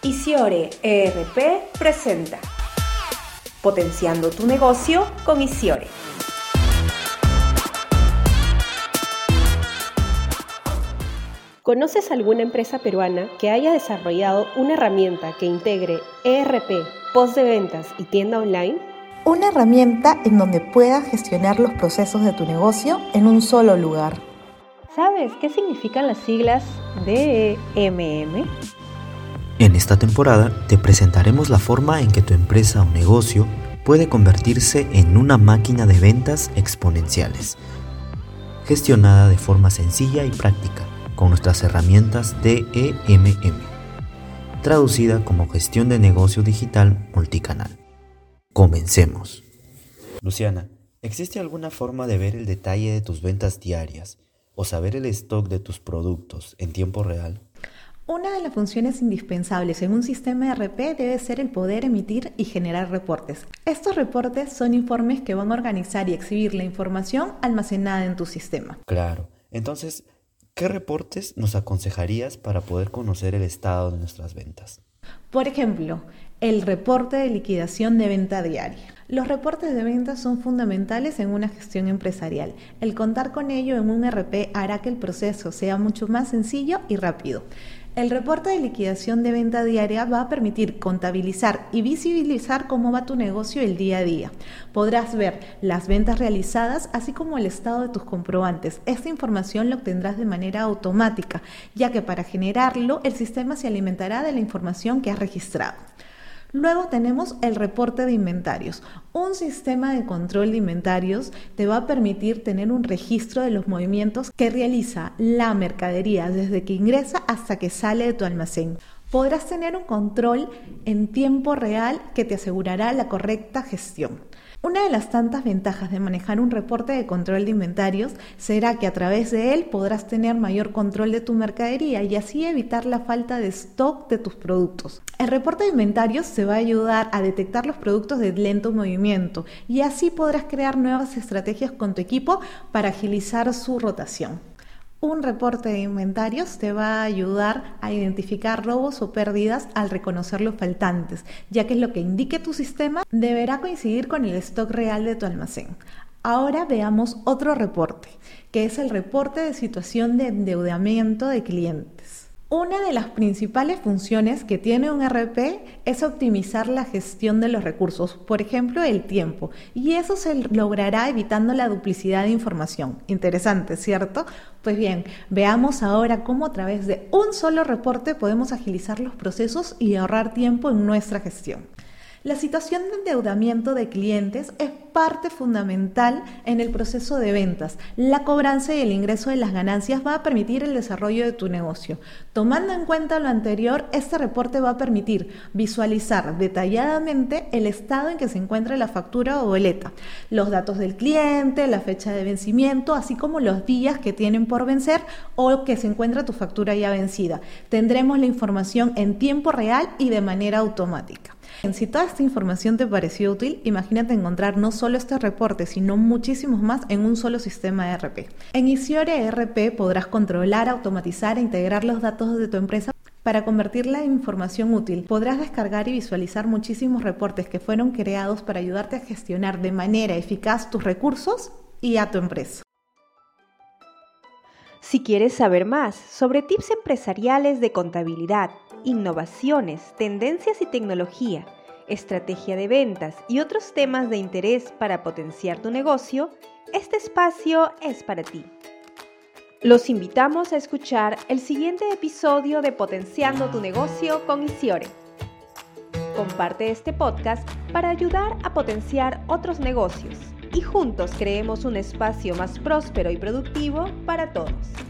Isiore ERP presenta Potenciando tu negocio con Isiore. ¿Conoces alguna empresa peruana que haya desarrollado una herramienta que integre ERP, post de ventas y tienda online? Una herramienta en donde puedas gestionar los procesos de tu negocio en un solo lugar. ¿Sabes qué significan las siglas DEMM? En esta temporada te presentaremos la forma en que tu empresa o negocio puede convertirse en una máquina de ventas exponenciales, gestionada de forma sencilla y práctica con nuestras herramientas DEMM, traducida como gestión de negocio digital multicanal. Comencemos. Luciana, ¿existe alguna forma de ver el detalle de tus ventas diarias o saber el stock de tus productos en tiempo real? Una de las funciones indispensables en un sistema RP debe ser el poder emitir y generar reportes. Estos reportes son informes que van a organizar y exhibir la información almacenada en tu sistema. Claro. Entonces, ¿qué reportes nos aconsejarías para poder conocer el estado de nuestras ventas? Por ejemplo, el reporte de liquidación de venta diaria. Los reportes de ventas son fundamentales en una gestión empresarial. El contar con ello en un RP hará que el proceso sea mucho más sencillo y rápido. El reporte de liquidación de venta diaria va a permitir contabilizar y visibilizar cómo va tu negocio el día a día. Podrás ver las ventas realizadas, así como el estado de tus comprobantes. Esta información lo obtendrás de manera automática, ya que para generarlo el sistema se alimentará de la información que has registrado. Luego tenemos el reporte de inventarios. Un sistema de control de inventarios te va a permitir tener un registro de los movimientos que realiza la mercadería desde que ingresa hasta que sale de tu almacén. Podrás tener un control en tiempo real que te asegurará la correcta gestión. Una de las tantas ventajas de manejar un reporte de control de inventarios será que a través de él podrás tener mayor control de tu mercadería y así evitar la falta de stock de tus productos. El reporte de inventarios te va a ayudar a detectar los productos de lento movimiento y así podrás crear nuevas estrategias con tu equipo para agilizar su rotación. Un reporte de inventarios te va a ayudar a identificar robos o pérdidas al reconocer los faltantes, ya que lo que indique tu sistema deberá coincidir con el stock real de tu almacén. Ahora veamos otro reporte, que es el reporte de situación de endeudamiento de clientes. Una de las principales funciones que tiene un RP es optimizar la gestión de los recursos, por ejemplo, el tiempo, y eso se logrará evitando la duplicidad de información. Interesante, ¿cierto? Pues bien, veamos ahora cómo a través de un solo reporte podemos agilizar los procesos y ahorrar tiempo en nuestra gestión. La situación de endeudamiento de clientes es parte fundamental en el proceso de ventas. La cobranza y el ingreso de las ganancias va a permitir el desarrollo de tu negocio. Tomando en cuenta lo anterior, este reporte va a permitir visualizar detalladamente el estado en que se encuentra la factura o boleta, los datos del cliente, la fecha de vencimiento, así como los días que tienen por vencer o que se encuentra tu factura ya vencida. Tendremos la información en tiempo real y de manera automática. Si toda esta información te pareció útil, imagínate encontrar no solo este reporte, sino muchísimos más en un solo sistema ERP. En Isiore ERP podrás controlar, automatizar e integrar los datos de tu empresa para convertirla en información útil. Podrás descargar y visualizar muchísimos reportes que fueron creados para ayudarte a gestionar de manera eficaz tus recursos y a tu empresa. Si quieres saber más sobre tips empresariales de contabilidad, innovaciones, tendencias y tecnología, estrategia de ventas y otros temas de interés para potenciar tu negocio, este espacio es para ti. Los invitamos a escuchar el siguiente episodio de Potenciando tu negocio con Isiore. Comparte este podcast para ayudar a potenciar otros negocios y juntos creemos un espacio más próspero y productivo para todos.